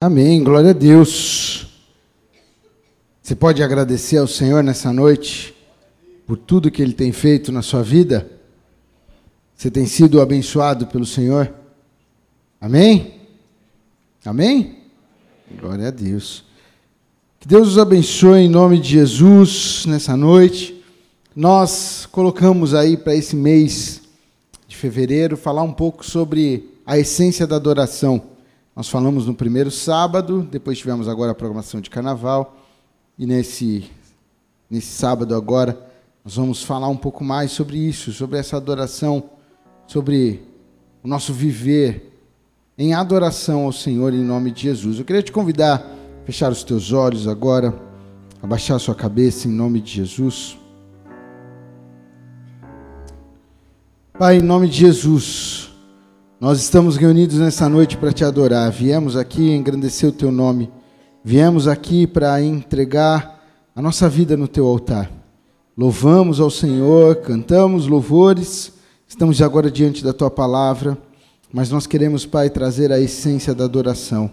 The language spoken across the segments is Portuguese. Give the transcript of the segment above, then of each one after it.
Amém, glória a Deus. Você pode agradecer ao Senhor nessa noite por tudo que Ele tem feito na sua vida? Você tem sido abençoado pelo Senhor? Amém? Amém? Glória a Deus. Que Deus os abençoe em nome de Jesus nessa noite. Nós colocamos aí para esse mês de fevereiro falar um pouco sobre a essência da adoração. Nós falamos no primeiro sábado, depois tivemos agora a programação de carnaval, e nesse, nesse sábado agora nós vamos falar um pouco mais sobre isso, sobre essa adoração, sobre o nosso viver em adoração ao Senhor em nome de Jesus. Eu queria te convidar a fechar os teus olhos agora, abaixar a sua cabeça em nome de Jesus. Pai, em nome de Jesus, nós estamos reunidos nessa noite para te adorar. Viemos aqui engrandecer o teu nome. Viemos aqui para entregar a nossa vida no teu altar. Louvamos ao Senhor, cantamos louvores. Estamos agora diante da tua palavra, mas nós queremos, Pai, trazer a essência da adoração.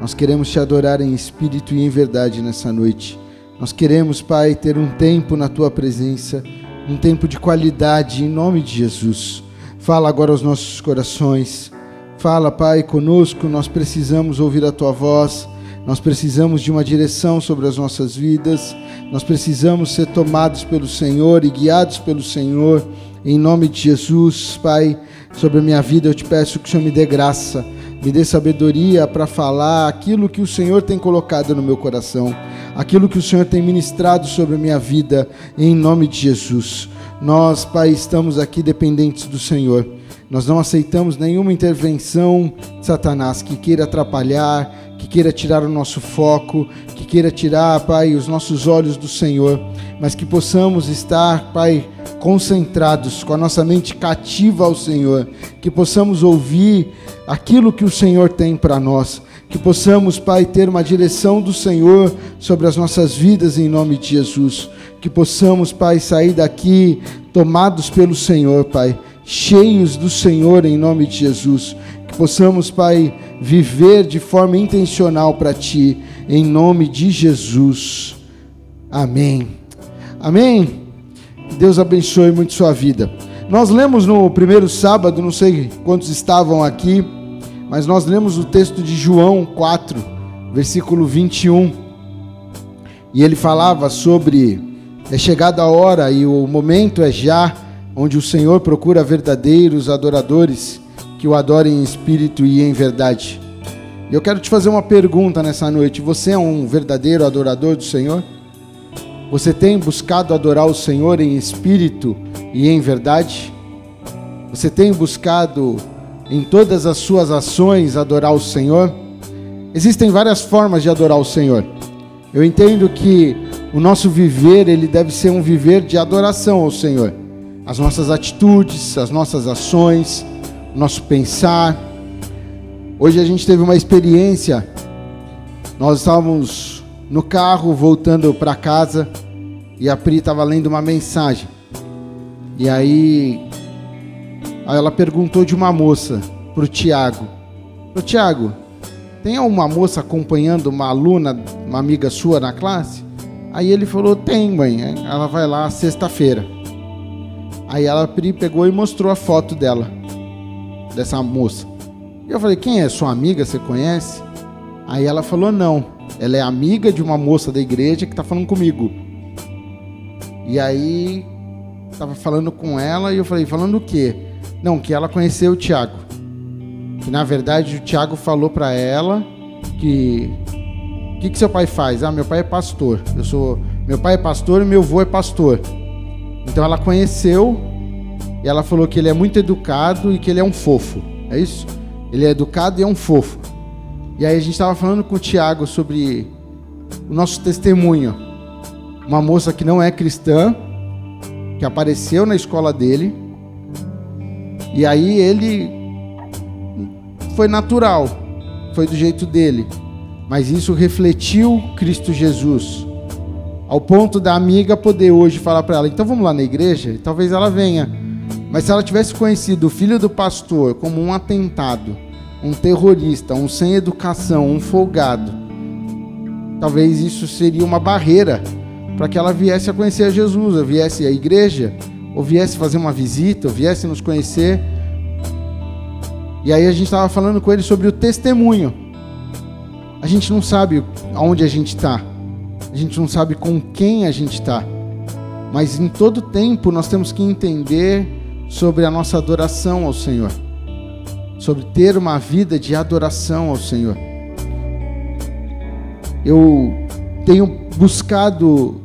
Nós queremos te adorar em espírito e em verdade nessa noite. Nós queremos, Pai, ter um tempo na tua presença, um tempo de qualidade em nome de Jesus. Fala agora aos nossos corações. Fala, Pai, conosco. Nós precisamos ouvir a tua voz. Nós precisamos de uma direção sobre as nossas vidas. Nós precisamos ser tomados pelo Senhor e guiados pelo Senhor. Em nome de Jesus, Pai, sobre a minha vida eu te peço que o Senhor me dê graça, me dê sabedoria para falar aquilo que o Senhor tem colocado no meu coração, aquilo que o Senhor tem ministrado sobre a minha vida, em nome de Jesus. Nós, Pai, estamos aqui dependentes do Senhor. Nós não aceitamos nenhuma intervenção de Satanás que queira atrapalhar, que queira tirar o nosso foco, que queira tirar, Pai, os nossos olhos do Senhor, mas que possamos estar, Pai, concentrados, com a nossa mente cativa ao Senhor, que possamos ouvir aquilo que o Senhor tem para nós, que possamos, Pai, ter uma direção do Senhor sobre as nossas vidas em nome de Jesus que possamos, Pai, sair daqui tomados pelo Senhor, Pai, cheios do Senhor em nome de Jesus. Que possamos, Pai, viver de forma intencional para Ti, em nome de Jesus. Amém. Amém. Deus abençoe muito sua vida. Nós lemos no primeiro sábado, não sei quantos estavam aqui, mas nós lemos o texto de João 4, versículo 21. E ele falava sobre é chegada a hora e o momento é já onde o Senhor procura verdadeiros adoradores que o adorem em espírito e em verdade. Eu quero te fazer uma pergunta nessa noite. Você é um verdadeiro adorador do Senhor? Você tem buscado adorar o Senhor em espírito e em verdade? Você tem buscado em todas as suas ações adorar o Senhor? Existem várias formas de adorar o Senhor. Eu entendo que o nosso viver, ele deve ser um viver de adoração ao Senhor. As nossas atitudes, as nossas ações, o nosso pensar. Hoje a gente teve uma experiência. Nós estávamos no carro voltando para casa e a Pri estava lendo uma mensagem. E aí, aí ela perguntou de uma moça para o Tiago: Ô Tiago, tem uma moça acompanhando uma aluna, uma amiga sua na classe? Aí ele falou: Tem, mãe. Ela vai lá sexta-feira. Aí ela pegou e mostrou a foto dela, dessa moça. E eu falei: Quem é? Sua amiga? Você conhece? Aí ela falou: Não. Ela é amiga de uma moça da igreja que está falando comigo. E aí estava falando com ela e eu falei: Falando o quê? Não, que ela conheceu o Tiago. Que na verdade o Tiago falou para ela que que, que seu pai faz? Ah, meu pai é pastor. Eu sou. Meu pai é pastor e meu avô é pastor. Então ela conheceu e ela falou que ele é muito educado e que ele é um fofo. É isso? Ele é educado e é um fofo. E aí a gente estava falando com o Tiago sobre o nosso testemunho. Uma moça que não é cristã, que apareceu na escola dele. E aí ele foi natural, foi do jeito dele mas isso refletiu Cristo Jesus. Ao ponto da amiga poder hoje falar para ela: então vamos lá na igreja? E talvez ela venha. Mas se ela tivesse conhecido o filho do pastor como um atentado, um terrorista, um sem educação, um folgado, talvez isso seria uma barreira para que ela viesse a conhecer a Jesus, ou viesse à igreja, ou viesse fazer uma visita, ou viesse nos conhecer. E aí a gente estava falando com ele sobre o testemunho. A gente não sabe aonde a gente está, a gente não sabe com quem a gente está, mas em todo tempo nós temos que entender sobre a nossa adoração ao Senhor, sobre ter uma vida de adoração ao Senhor. Eu tenho buscado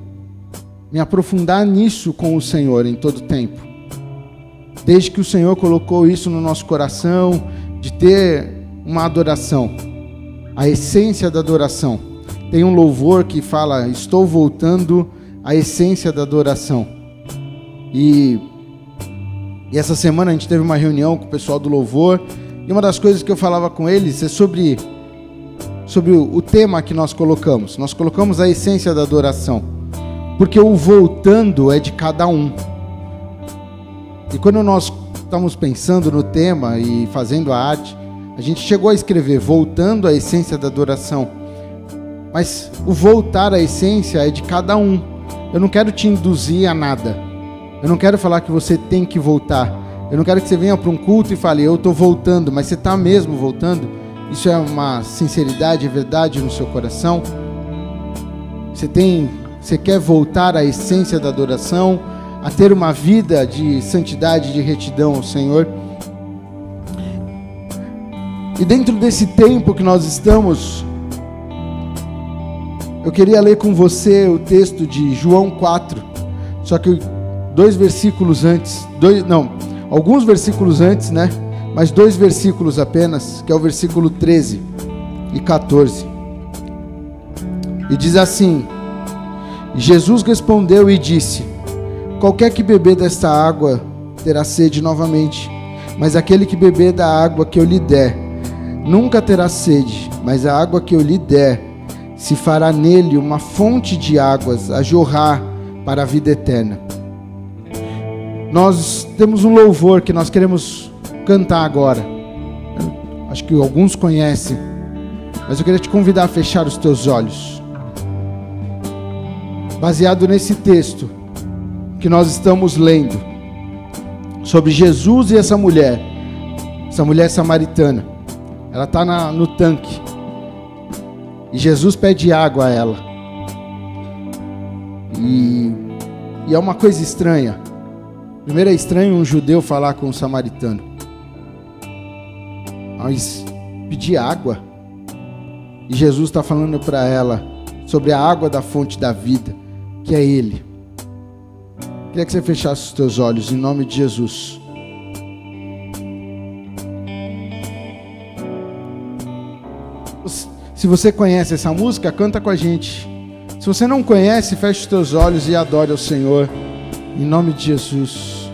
me aprofundar nisso com o Senhor em todo tempo. Desde que o Senhor colocou isso no nosso coração, de ter uma adoração, a essência da adoração. Tem um louvor que fala: Estou voltando à essência da adoração. E, e essa semana a gente teve uma reunião com o pessoal do louvor, e uma das coisas que eu falava com eles é sobre, sobre o, o tema que nós colocamos. Nós colocamos a essência da adoração porque o voltando é de cada um. E quando nós estamos pensando no tema e fazendo a arte, a gente chegou a escrever voltando à essência da adoração. Mas o voltar à essência é de cada um. Eu não quero te induzir a nada. Eu não quero falar que você tem que voltar. Eu não quero que você venha para um culto e fale, eu estou voltando, mas você está mesmo voltando? Isso é uma sinceridade, é verdade no seu coração? Você tem você quer voltar à essência da adoração, a ter uma vida de santidade, de retidão ao Senhor? E dentro desse tempo que nós estamos, eu queria ler com você o texto de João 4, só que dois versículos antes, dois, não, alguns versículos antes, né? Mas dois versículos apenas, que é o versículo 13 e 14. E diz assim: Jesus respondeu e disse: Qualquer que beber desta água terá sede novamente, mas aquele que beber da água que eu lhe der nunca terá sede, mas a água que eu lhe der se fará nele uma fonte de águas a jorrar para a vida eterna. Nós temos um louvor que nós queremos cantar agora. Acho que alguns conhecem, mas eu queria te convidar a fechar os teus olhos baseado nesse texto que nós estamos lendo sobre Jesus e essa mulher, essa mulher samaritana. Ela está no tanque e Jesus pede água a ela. E, e é uma coisa estranha. Primeiro é estranho um judeu falar com um samaritano. Mas pedir água. E Jesus está falando para ela sobre a água da fonte da vida que é Ele. Queria que você fechasse os teus olhos em nome de Jesus. Se você conhece essa música, canta com a gente. Se você não conhece, feche os teus olhos e adore ao Senhor. Em nome de Jesus.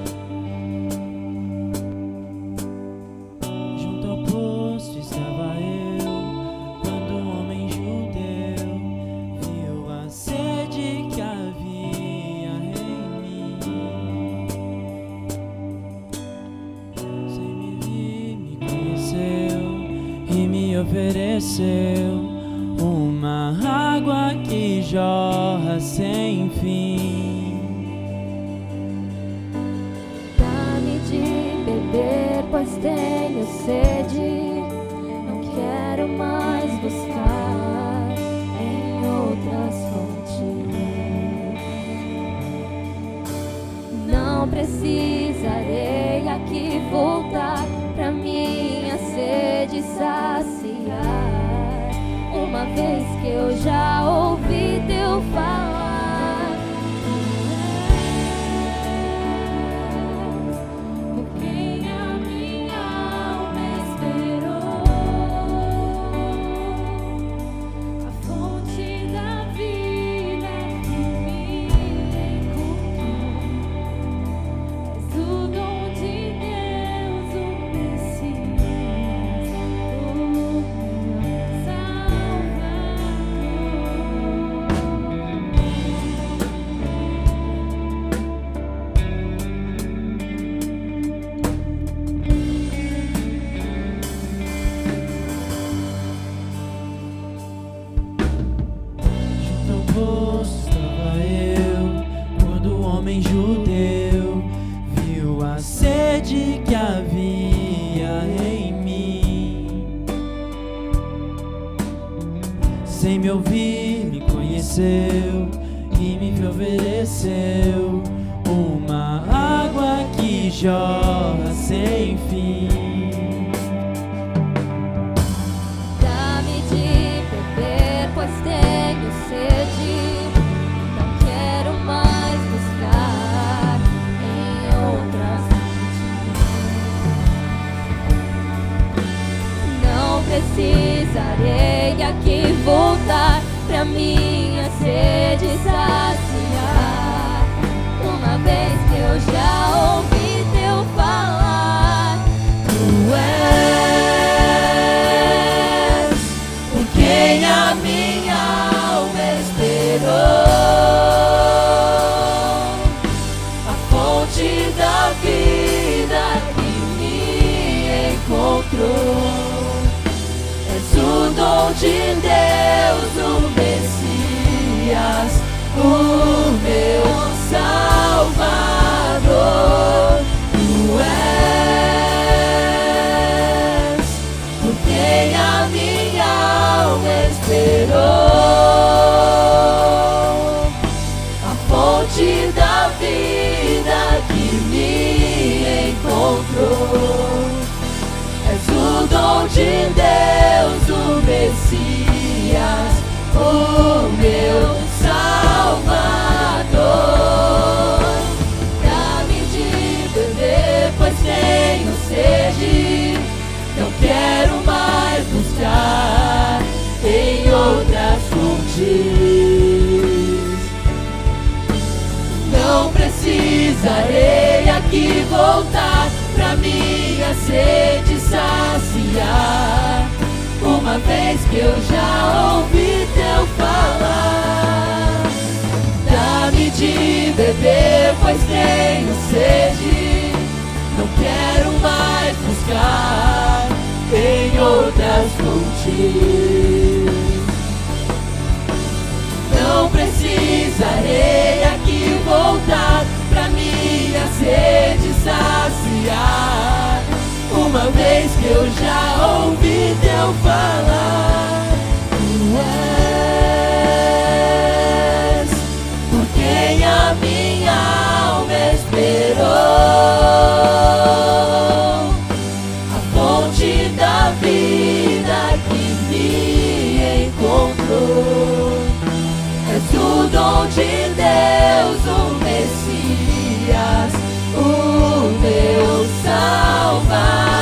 Me de Deus, o Messias, o meu Salvador. Dá-me de beber, pois tenho sede. Não quero mais buscar em outras fontes. Não precisarei aqui voltar pra minha sede saciar. Uma vez que eu já ouvi teu falar, dá-me de beber, pois tenho sede. Não quero mais buscar em outras fontes. Não precisarei aqui voltar pra minha sede saciar. Uma vez que eu já ouvi teu falar, tu és por quem a minha alma esperou. A fonte da vida que me encontrou. És o dom de Deus, o Messias, o meu Salvador.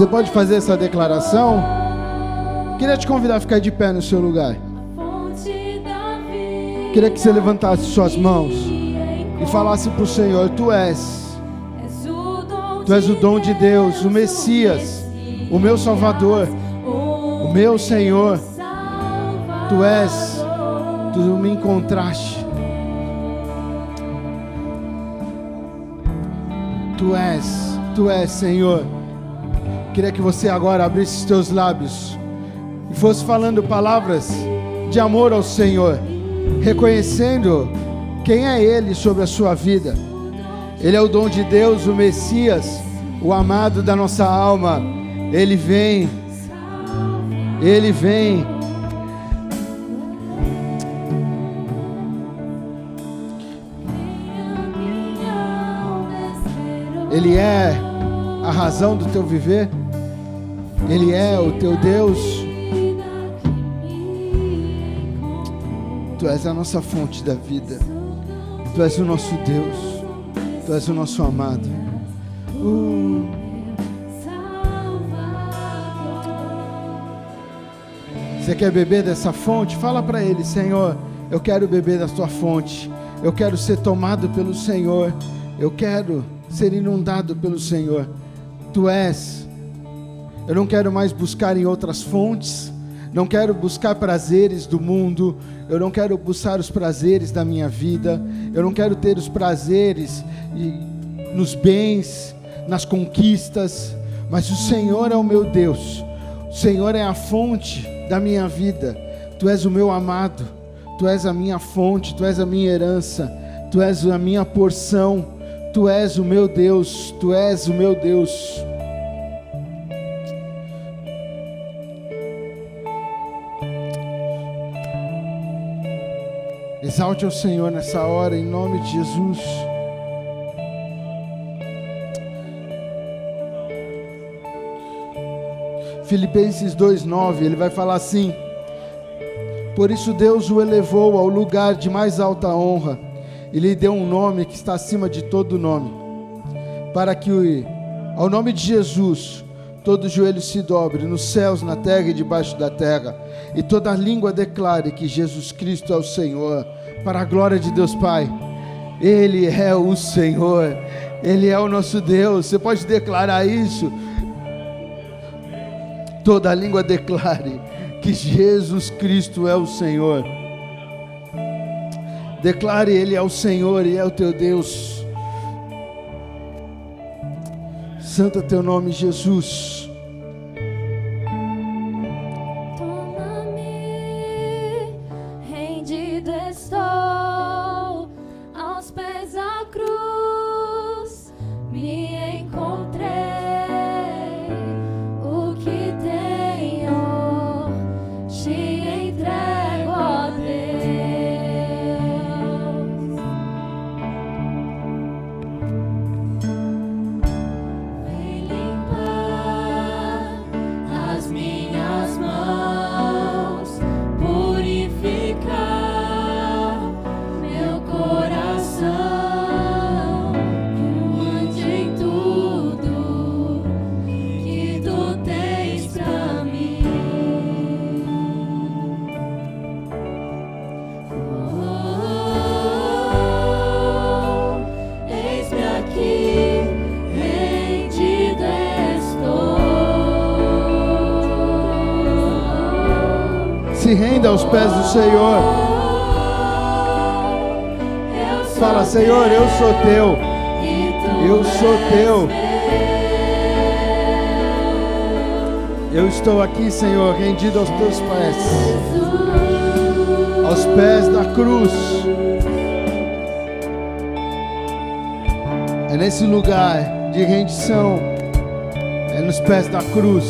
Você pode fazer essa declaração? Queria te convidar a ficar de pé no seu lugar. Queria que você levantasse suas mãos e falasse para o Senhor: Tu és, Tu és o dom de Deus, o Messias, o meu Salvador, o meu Senhor. Tu és, Tu me encontraste. Tu és, Tu és, Senhor. Queria que você agora abrisse os teus lábios e fosse falando palavras de amor ao Senhor, reconhecendo quem é Ele sobre a sua vida. Ele é o dom de Deus, o Messias, o amado da nossa alma. Ele vem, Ele vem. Ele é a razão do teu viver. Ele é o teu Deus. Tu és a nossa fonte da vida. Tu és o nosso Deus. Tu és o nosso amado. Uh. Você quer beber dessa fonte? Fala para ele, Senhor, eu quero beber da tua fonte. Eu quero ser tomado pelo Senhor. Eu quero ser inundado pelo Senhor. Tu és. Eu não quero mais buscar em outras fontes. Não quero buscar prazeres do mundo. Eu não quero buscar os prazeres da minha vida. Eu não quero ter os prazeres nos bens, nas conquistas. Mas o Senhor é o meu Deus. O Senhor é a fonte da minha vida. Tu és o meu amado. Tu és a minha fonte. Tu és a minha herança. Tu és a minha porção. Tu és o meu Deus, Tu és o meu Deus. Exalte ao Senhor nessa hora, em nome de Jesus. Filipenses 2,9, ele vai falar assim: Por isso Deus o elevou ao lugar de mais alta honra e lhe deu um nome que está acima de todo nome, para que ao nome de Jesus todo joelho se dobre nos céus, na terra e debaixo da terra, e toda língua declare que Jesus Cristo é o Senhor, para a glória de Deus Pai. Ele é o Senhor, Ele é o nosso Deus. Você pode declarar isso? Toda língua declare que Jesus Cristo é o Senhor. Declare Ele é o Senhor e é o teu Deus. Santo é teu nome, Jesus. Eu estou aqui, Senhor, rendido aos teus pés. Aos pés da cruz. É nesse lugar de rendição. É nos pés da cruz.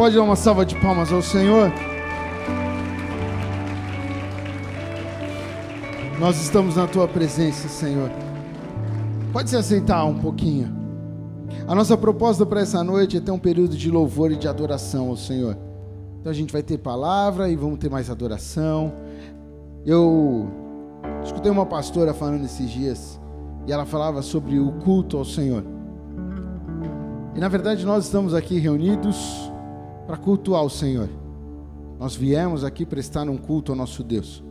Pode dar uma salva de palmas ao Senhor? Nós estamos na tua presença, Senhor. Pode se aceitar um pouquinho. A nossa proposta para essa noite é ter um período de louvor e de adoração ao Senhor. Então a gente vai ter palavra e vamos ter mais adoração. Eu escutei uma pastora falando esses dias e ela falava sobre o culto ao Senhor. E na verdade nós estamos aqui reunidos para cultuar o Senhor. Nós viemos aqui prestar um culto ao nosso Deus.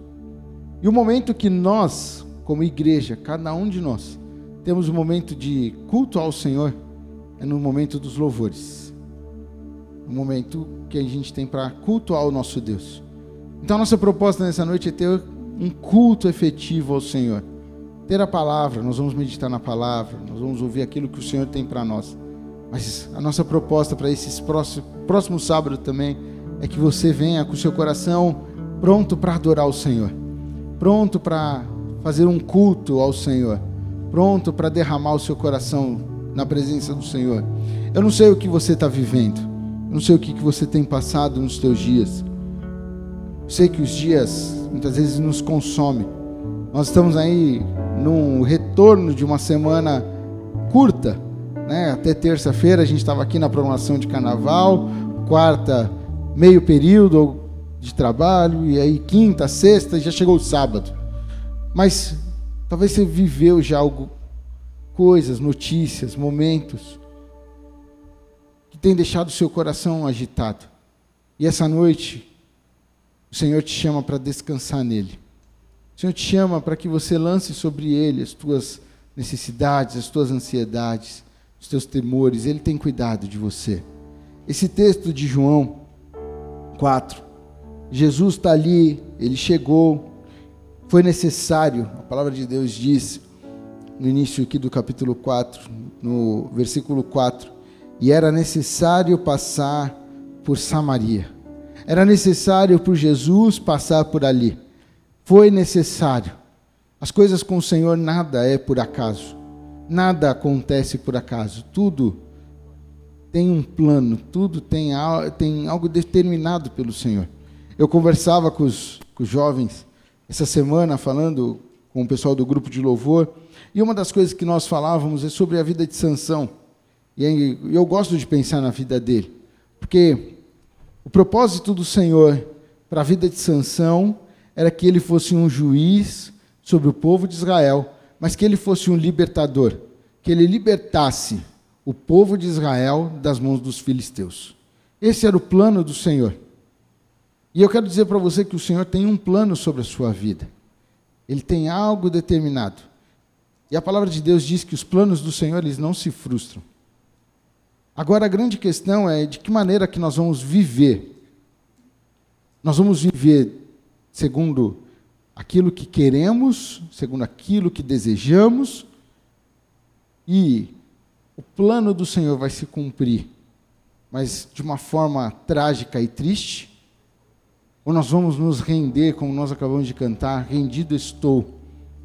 E o momento que nós, como igreja, cada um de nós, temos um momento de culto ao Senhor é no momento dos louvores. O momento que a gente tem para cultuar o nosso Deus. Então nossa proposta nessa noite é ter um culto efetivo ao Senhor. Ter a palavra, nós vamos meditar na palavra, nós vamos ouvir aquilo que o Senhor tem para nós. Mas a nossa proposta para esses próximos próximo sábado também é que você venha com o seu coração pronto para adorar o Senhor, pronto para fazer um culto ao Senhor, pronto para derramar o seu coração na presença do Senhor. Eu não sei o que você está vivendo, eu não sei o que você tem passado nos teus dias. Eu sei que os dias muitas vezes nos consomem. Nós estamos aí num retorno de uma semana curta né? Até terça-feira a gente estava aqui na programação de carnaval, quarta, meio período de trabalho, e aí quinta, sexta, já chegou o sábado. Mas talvez você viveu já algo, coisas, notícias, momentos que tem deixado o seu coração agitado. E essa noite, o Senhor te chama para descansar nele. O Senhor te chama para que você lance sobre ele as tuas necessidades, as tuas ansiedades os teus temores, Ele tem cuidado de você. Esse texto de João 4, Jesus está ali, ele chegou, foi necessário, a palavra de Deus diz no início aqui do capítulo 4, no versículo 4, e era necessário passar por Samaria. Era necessário por Jesus passar por ali. Foi necessário. As coisas com o Senhor nada é por acaso. Nada acontece por acaso, tudo tem um plano, tudo tem, tem algo determinado pelo Senhor. Eu conversava com os, com os jovens essa semana, falando com o pessoal do grupo de louvor, e uma das coisas que nós falávamos é sobre a vida de Sansão. E eu gosto de pensar na vida dele, porque o propósito do Senhor para a vida de Sansão era que ele fosse um juiz sobre o povo de Israel mas que ele fosse um libertador, que ele libertasse o povo de Israel das mãos dos filisteus. Esse era o plano do Senhor. E eu quero dizer para você que o Senhor tem um plano sobre a sua vida. Ele tem algo determinado. E a palavra de Deus diz que os planos do Senhor eles não se frustram. Agora a grande questão é de que maneira que nós vamos viver. Nós vamos viver segundo aquilo que queremos, segundo aquilo que desejamos, e o plano do Senhor vai se cumprir, mas de uma forma trágica e triste, ou nós vamos nos render, como nós acabamos de cantar, rendido estou.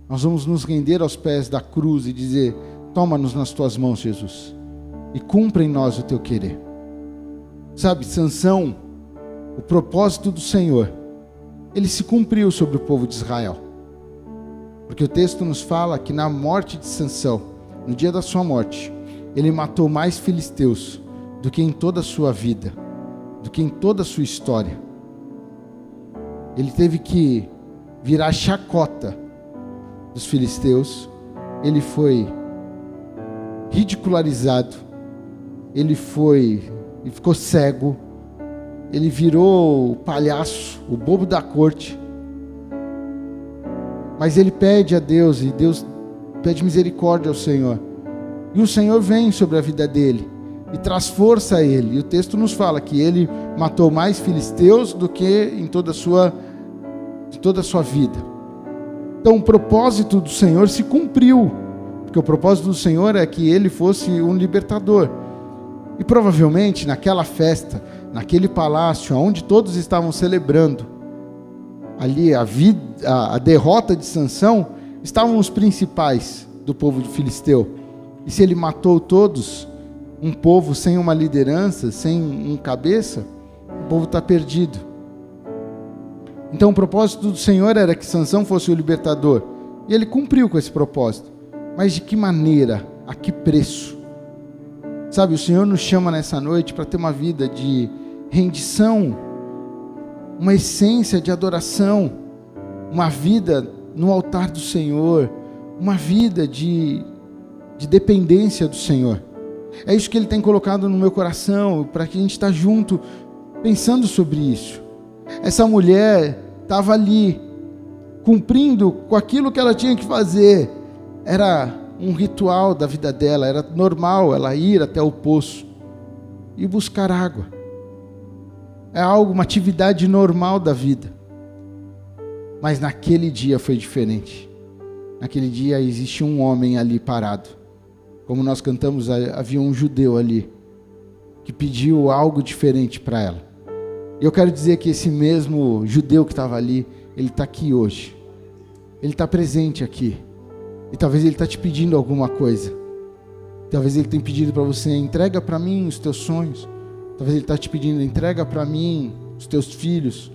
Nós vamos nos render aos pés da cruz e dizer: Toma-nos nas tuas mãos, Jesus, e cumpra em nós o teu querer. Sabe, Sansão, o propósito do Senhor ele se cumpriu sobre o povo de Israel. Porque o texto nos fala que na morte de Sansão, no dia da sua morte, ele matou mais filisteus do que em toda a sua vida, do que em toda a sua história. Ele teve que virar chacota dos filisteus, ele foi ridicularizado, ele foi, ele ficou cego, ele virou o palhaço, o bobo da corte. Mas ele pede a Deus e Deus pede misericórdia ao Senhor. E o Senhor vem sobre a vida dele e traz força a ele. E o texto nos fala que ele matou mais filisteus do que em toda a sua, em toda a sua vida. Então o propósito do Senhor se cumpriu, porque o propósito do Senhor é que ele fosse um libertador. E provavelmente naquela festa naquele palácio onde todos estavam celebrando ali a, vida, a, a derrota de Sansão, estavam os principais do povo de Filisteu. E se ele matou todos, um povo sem uma liderança, sem um cabeça, o povo está perdido. Então o propósito do Senhor era que Sansão fosse o libertador. E ele cumpriu com esse propósito. Mas de que maneira? A que preço? Sabe, o Senhor nos chama nessa noite para ter uma vida de rendição, uma essência de adoração, uma vida no altar do Senhor, uma vida de, de dependência do Senhor. É isso que Ele tem colocado no meu coração, para que a gente está junto, pensando sobre isso. Essa mulher estava ali, cumprindo com aquilo que ela tinha que fazer. Era um ritual da vida dela, era normal ela ir até o poço e buscar água. É algo, uma atividade normal da vida. Mas naquele dia foi diferente. Naquele dia existia um homem ali parado. Como nós cantamos, havia um judeu ali que pediu algo diferente para ela. E eu quero dizer que esse mesmo judeu que estava ali, ele está aqui hoje. Ele está presente aqui. E talvez ele está te pedindo alguma coisa. Talvez ele tenha pedido para você, entrega para mim os teus sonhos. Talvez ele está te pedindo, entrega para mim os teus filhos.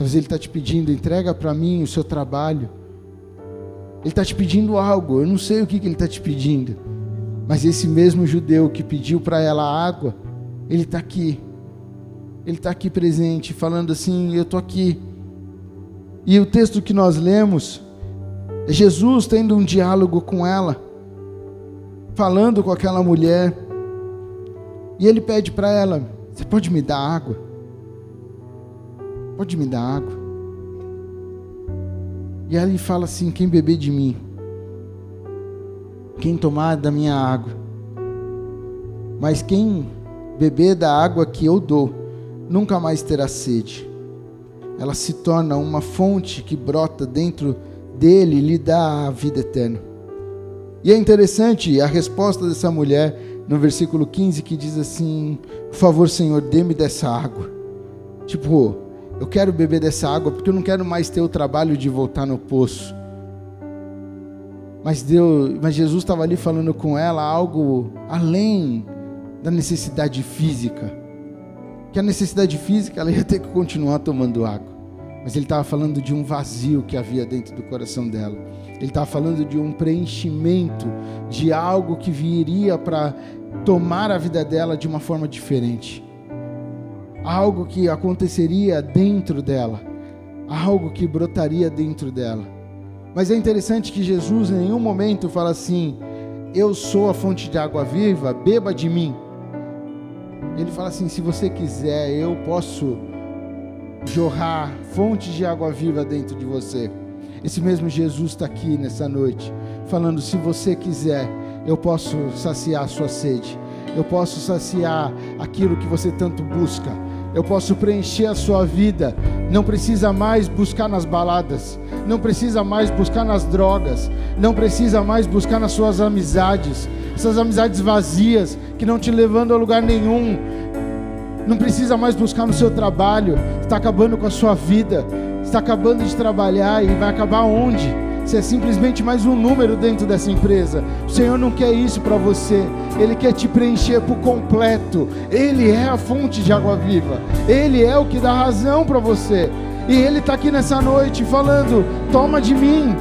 Talvez Ele está te pedindo, entrega para mim o seu trabalho. Ele está te pedindo algo, eu não sei o que, que Ele está te pedindo. Mas esse mesmo judeu que pediu para ela água, ele está aqui. Ele está aqui presente, falando assim: Eu estou aqui. E o texto que nós lemos é Jesus tendo um diálogo com ela, falando com aquela mulher. E ele pede para ela: Você pode me dar água? Pode me dar água? E aí ele fala assim: quem beber de mim, quem tomar da minha água, mas quem beber da água que eu dou, nunca mais terá sede. Ela se torna uma fonte que brota dentro dele e lhe dá a vida eterna. E é interessante a resposta dessa mulher no versículo 15 que diz assim: Por favor, Senhor, dê-me dessa água. Tipo, eu quero beber dessa água porque eu não quero mais ter o trabalho de voltar no poço. Mas Deus, mas Jesus estava ali falando com ela algo além da necessidade física. Que a necessidade física ela ia ter que continuar tomando água. Mas ele estava falando de um vazio que havia dentro do coração dela. Ele estava falando de um preenchimento de algo que viria para tomar a vida dela de uma forma diferente algo que aconteceria dentro dela, algo que brotaria dentro dela. Mas é interessante que Jesus em nenhum momento fala assim: Eu sou a fonte de água viva, beba de mim. Ele fala assim: Se você quiser, eu posso jorrar fonte de água viva dentro de você. Esse mesmo Jesus está aqui nessa noite, falando: Se você quiser, eu posso saciar a sua sede. Eu posso saciar aquilo que você tanto busca eu posso preencher a sua vida. Não precisa mais buscar nas baladas, não precisa mais buscar nas drogas, não precisa mais buscar nas suas amizades, essas amizades vazias que não te levando a lugar nenhum. Não precisa mais buscar no seu trabalho, está acabando com a sua vida, está acabando de trabalhar e vai acabar onde? Você é simplesmente mais um número dentro dessa empresa. O Senhor não quer isso para você. Ele quer te preencher por completo. Ele é a fonte de água viva. Ele é o que dá razão para você. E Ele está aqui nessa noite falando: toma de mim,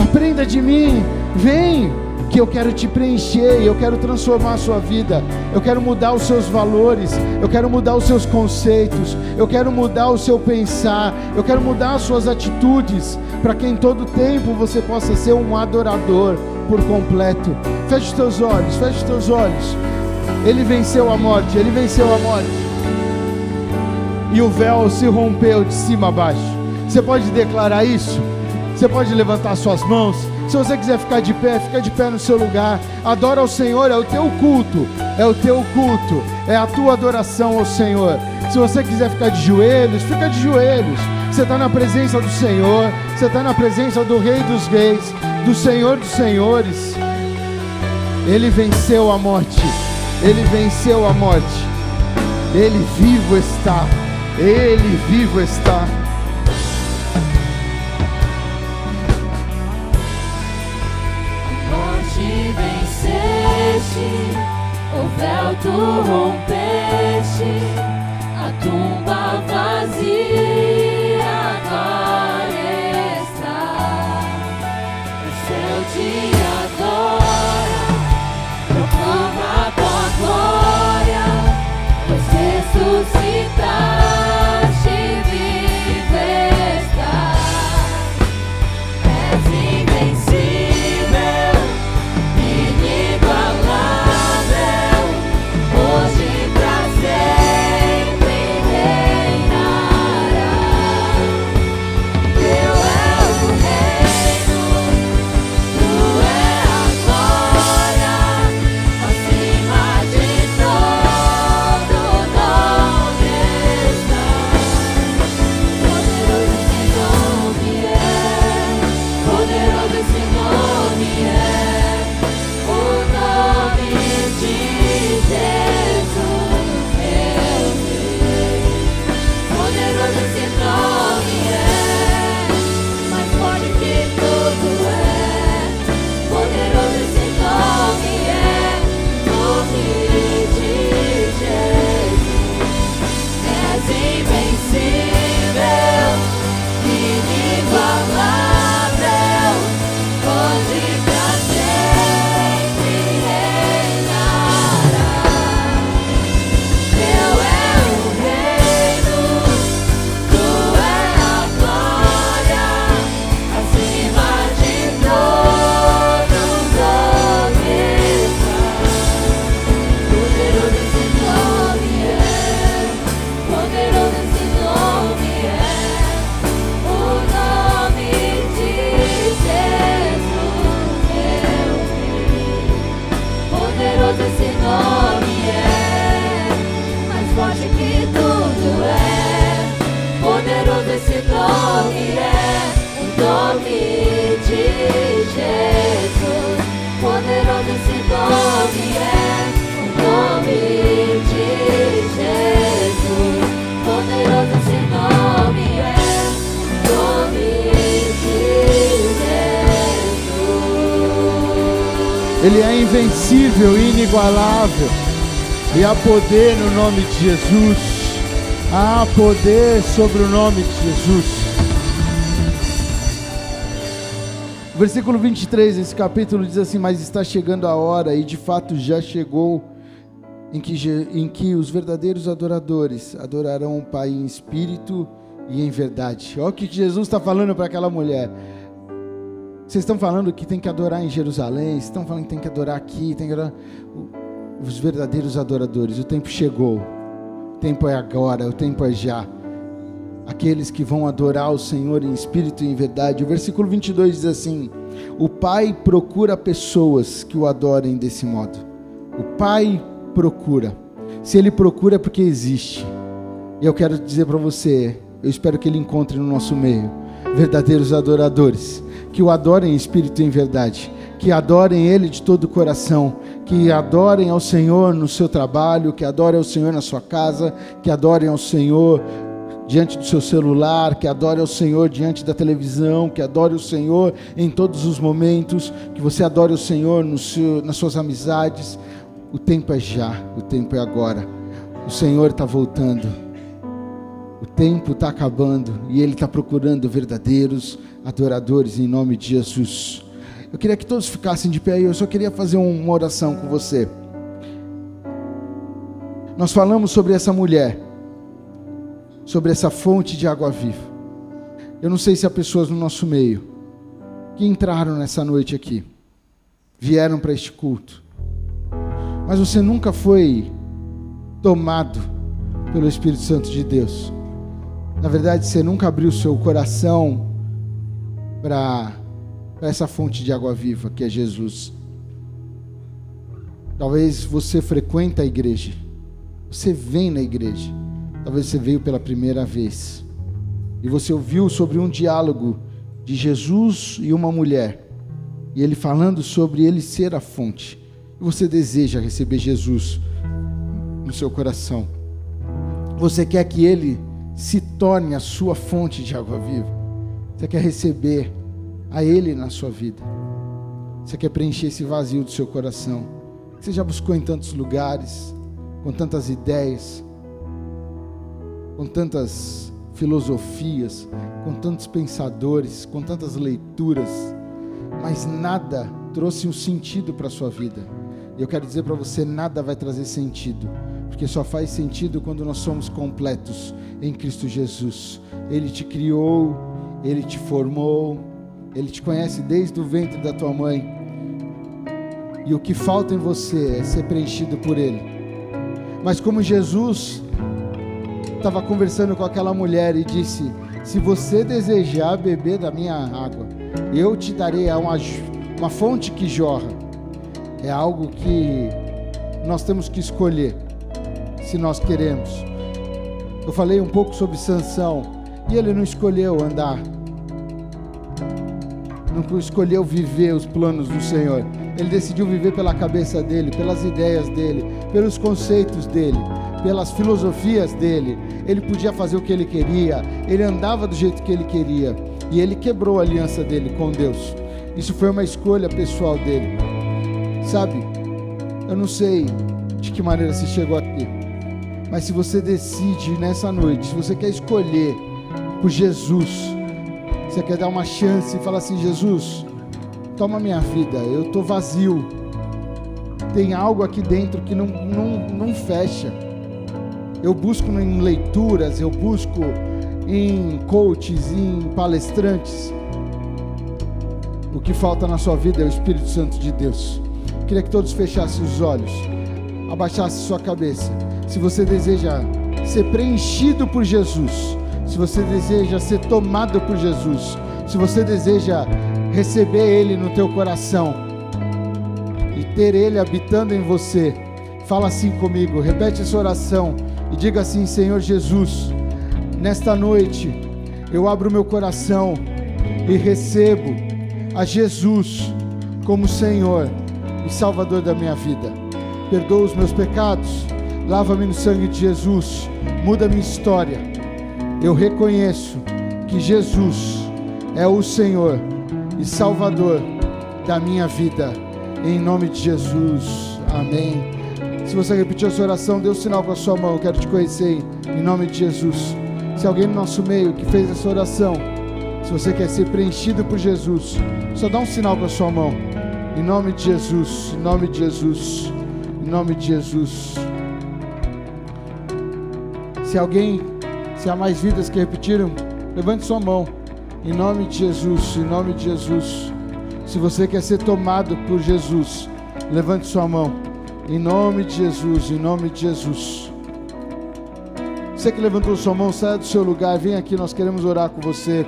aprenda de mim, vem que eu quero te preencher, eu quero transformar a sua vida, eu quero mudar os seus valores, eu quero mudar os seus conceitos, eu quero mudar o seu pensar, eu quero mudar as suas atitudes, para que em todo tempo você possa ser um adorador por completo. Feche os teus olhos, feche os teus olhos. Ele venceu a morte, ele venceu a morte. E o véu se rompeu de cima a baixo. Você pode declarar isso? Você pode levantar suas mãos? Se você quiser ficar de pé, fica de pé no seu lugar. Adora ao Senhor, é o teu culto. É o teu culto. É a tua adoração ao Senhor. Se você quiser ficar de joelhos, fica de joelhos. Você está na presença do Senhor. Você está na presença do Rei dos Reis, do Senhor dos Senhores. Ele venceu a morte. Ele venceu a morte. Ele vivo está. Ele vivo está. Véu tu rompeste, a tumba vazia Ele é invencível, inigualável. E há poder no nome de Jesus. Há poder sobre o nome de Jesus. Versículo 23 desse capítulo diz assim: Mas está chegando a hora, e de fato já chegou, em que, em que os verdadeiros adoradores adorarão o Pai em espírito e em verdade. Olha o que Jesus está falando para aquela mulher. Vocês estão falando que tem que adorar em Jerusalém, vocês estão falando que tem que adorar aqui, tem que adorar. Os verdadeiros adoradores, o tempo chegou, o tempo é agora, o tempo é já. Aqueles que vão adorar o Senhor em espírito e em verdade. O versículo 22 diz assim: O Pai procura pessoas que o adorem desse modo. O Pai procura. Se Ele procura é porque existe. E eu quero dizer para você, eu espero que Ele encontre no nosso meio verdadeiros adoradores, que o adorem em espírito e em verdade, que adorem Ele de todo o coração, que adorem ao Senhor no seu trabalho, que adorem ao Senhor na sua casa, que adorem ao Senhor diante do seu celular, que adore ao Senhor diante da televisão, que adore o Senhor em todos os momentos, que você adore o Senhor seu, nas suas amizades. O tempo é já, o tempo é agora. O Senhor está voltando. O tempo está acabando e Ele está procurando verdadeiros adoradores em nome de Jesus. Eu queria que todos ficassem de pé e eu só queria fazer um, uma oração com você. Nós falamos sobre essa mulher, sobre essa fonte de água viva. Eu não sei se há pessoas no nosso meio que entraram nessa noite aqui, vieram para este culto, mas você nunca foi tomado pelo Espírito Santo de Deus. Na verdade, você nunca abriu seu coração para essa fonte de água viva que é Jesus. Talvez você frequenta a igreja, você vem na igreja, talvez você veio pela primeira vez e você ouviu sobre um diálogo de Jesus e uma mulher, e ele falando sobre ele ser a fonte, e você deseja receber Jesus no seu coração. Você quer que ele se torne a sua fonte de água viva. Você quer receber a ele na sua vida. Você quer preencher esse vazio do seu coração. Você já buscou em tantos lugares, com tantas ideias, com tantas filosofias, com tantos pensadores, com tantas leituras, mas nada trouxe um sentido para a sua vida. E eu quero dizer para você: nada vai trazer sentido, porque só faz sentido quando nós somos completos em Cristo Jesus. Ele te criou, ele te formou, ele te conhece desde o ventre da tua mãe. E o que falta em você é ser preenchido por ele. Mas como Jesus estava conversando com aquela mulher e disse: Se você desejar beber da minha água, eu te darei uma, uma fonte que jorra. É algo que nós temos que escolher, se nós queremos. Eu falei um pouco sobre Sansão e ele não escolheu andar, não escolheu viver os planos do Senhor. Ele decidiu viver pela cabeça dele, pelas ideias dele, pelos conceitos dele, pelas filosofias dele. Ele podia fazer o que ele queria, ele andava do jeito que ele queria e ele quebrou a aliança dele com Deus. Isso foi uma escolha pessoal dele. Sabe, eu não sei de que maneira você chegou aqui, mas se você decide nessa noite, se você quer escolher por Jesus, você quer dar uma chance e falar assim: Jesus, toma minha vida, eu estou vazio. Tem algo aqui dentro que não, não, não fecha. Eu busco em leituras, eu busco em coaches, em palestrantes. O que falta na sua vida é o Espírito Santo de Deus. Queria que todos fechassem os olhos, abaixassem sua cabeça. Se você deseja ser preenchido por Jesus, se você deseja ser tomado por Jesus, se você deseja receber Ele no teu coração e ter Ele habitando em você, fala assim comigo, repete essa oração e diga assim: Senhor Jesus, nesta noite eu abro meu coração e recebo a Jesus como Senhor e Salvador da minha vida. Perdoa os meus pecados, lava-me no sangue de Jesus, muda minha história. Eu reconheço que Jesus é o Senhor e Salvador da minha vida. Em nome de Jesus. Amém. Se você repetiu essa oração, dê um sinal com a sua mão. Eu quero te conhecer em nome de Jesus. Se alguém no nosso meio que fez essa oração, se você quer ser preenchido por Jesus, só dá um sinal com a sua mão. Em nome de Jesus, em nome de Jesus, em nome de Jesus. Se alguém, se há mais vidas que repetiram, levante sua mão. Em nome de Jesus, em nome de Jesus. Se você quer ser tomado por Jesus, levante sua mão. Em nome de Jesus, em nome de Jesus. Você que levantou sua mão, saia do seu lugar, vem aqui, nós queremos orar com você.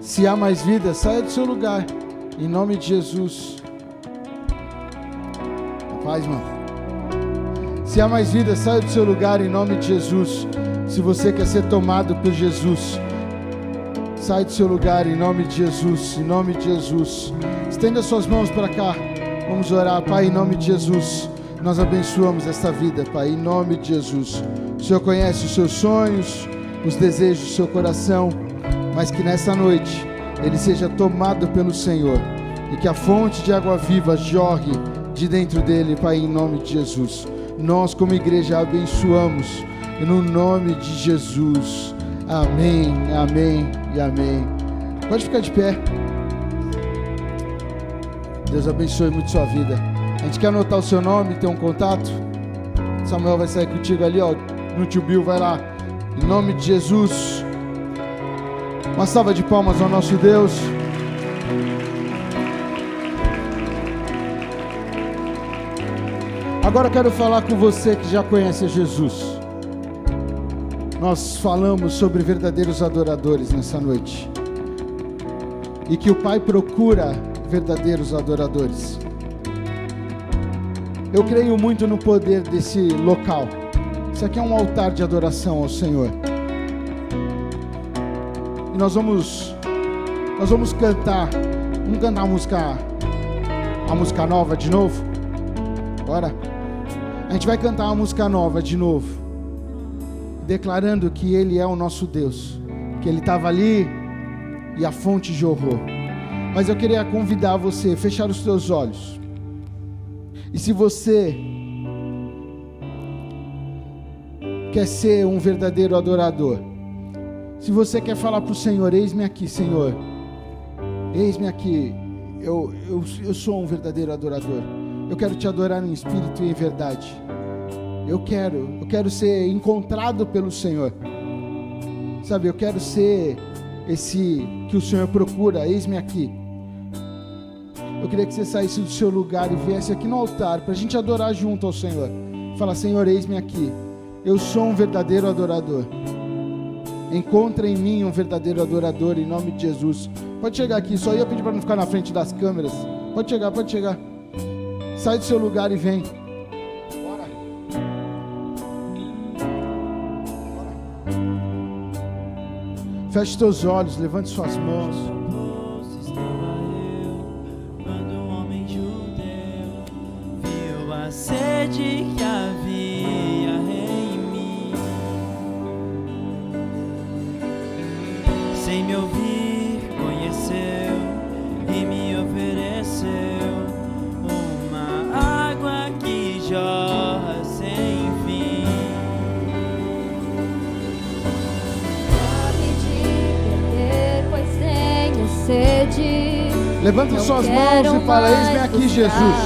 Se há mais vida, saia do seu lugar. Em nome de Jesus. Paz, mano. Se há mais vida, saia do seu lugar em nome de Jesus. Se você quer ser tomado por Jesus, sai do seu lugar em nome de Jesus. Em nome de Jesus. Estenda suas mãos para cá. Vamos orar, Pai, em nome de Jesus. Nós abençoamos esta vida, Pai, em nome de Jesus. O Senhor conhece os seus sonhos, os desejos do seu coração mas que nessa noite ele seja tomado pelo Senhor e que a fonte de água viva jorre de dentro dele, Pai, em nome de Jesus. Nós, como igreja, abençoamos no nome de Jesus. Amém, amém e amém. Pode ficar de pé. Deus abençoe muito sua vida. A gente quer anotar o seu nome, ter um contato. Samuel vai sair contigo ali, ó, no tio Bill, vai lá. Em nome de Jesus. Uma salva de palmas ao nosso Deus. Agora quero falar com você que já conhece Jesus. Nós falamos sobre verdadeiros adoradores nessa noite. E que o Pai procura verdadeiros adoradores. Eu creio muito no poder desse local. Isso aqui é um altar de adoração ao Senhor nós vamos nós vamos cantar. Vamos cantar a música a música nova de novo? Bora. A gente vai cantar uma música nova de novo. Declarando que ele é o nosso Deus, que ele estava ali e a fonte jorrou. Mas eu queria convidar você a fechar os seus olhos. E se você quer ser um verdadeiro adorador, se você quer falar para o Senhor, eis-me aqui, Senhor, eis-me aqui, eu, eu, eu sou um verdadeiro adorador, eu quero te adorar em espírito e em verdade, eu quero, eu quero ser encontrado pelo Senhor, sabe, eu quero ser esse que o Senhor procura, eis-me aqui. Eu queria que você saísse do seu lugar e viesse aqui no altar para a gente adorar junto ao Senhor. Fala, Senhor, eis-me aqui. Eu sou um verdadeiro adorador. Encontra em mim um verdadeiro adorador em nome de Jesus. Pode chegar aqui, só ia pedir para não ficar na frente das câmeras. Pode chegar, pode chegar. Sai do seu lugar e vem. Bora. Feche teus olhos, levante suas mãos. Quando um homem judeu viu a sede que havia Levanta suas mãos e fala: Eis-me aqui, Jesus.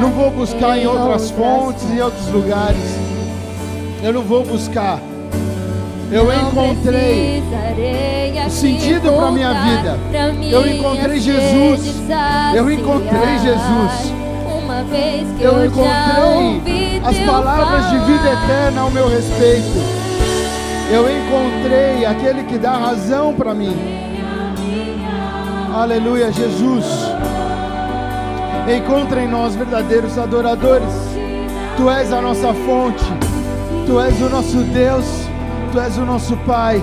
Não vou buscar em outras fontes e outros lugares. Eu não vou buscar. Eu encontrei aqui sentido pra minha vida. Eu encontrei Jesus. Eu encontrei. Jesus. Eu encontrei as palavras de vida eterna ao meu respeito. Eu encontrei aquele que dá razão para mim. Aleluia, Jesus. Encontra em nós verdadeiros adoradores. Tu és a nossa fonte. Tu és o nosso Deus. Tu és o nosso Pai.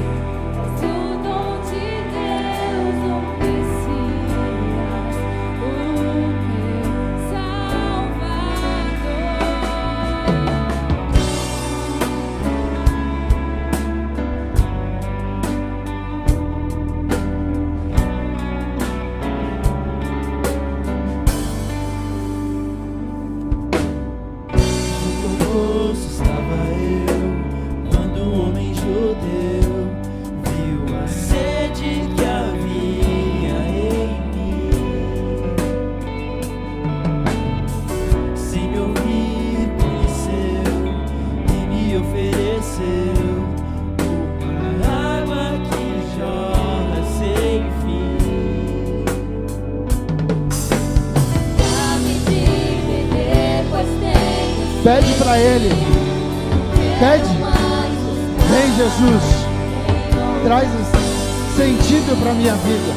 Para Ele. Pede. Vem, Jesus. Traz sentido para minha vida.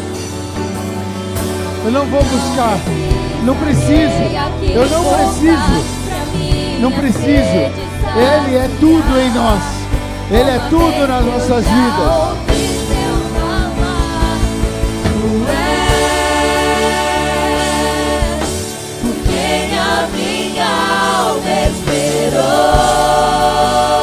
Eu não vou buscar. Não preciso. Eu não preciso. Não preciso. Ele é tudo em nós. Ele é tudo nas nossas vidas. Esperou,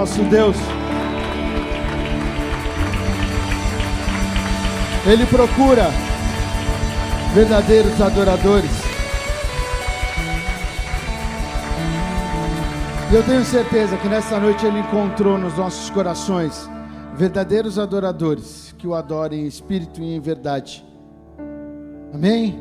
nosso Deus. Ele procura verdadeiros adoradores. E eu tenho certeza que nessa noite Ele encontrou nos nossos corações verdadeiros adoradores que o adorem em espírito e em verdade. Amém?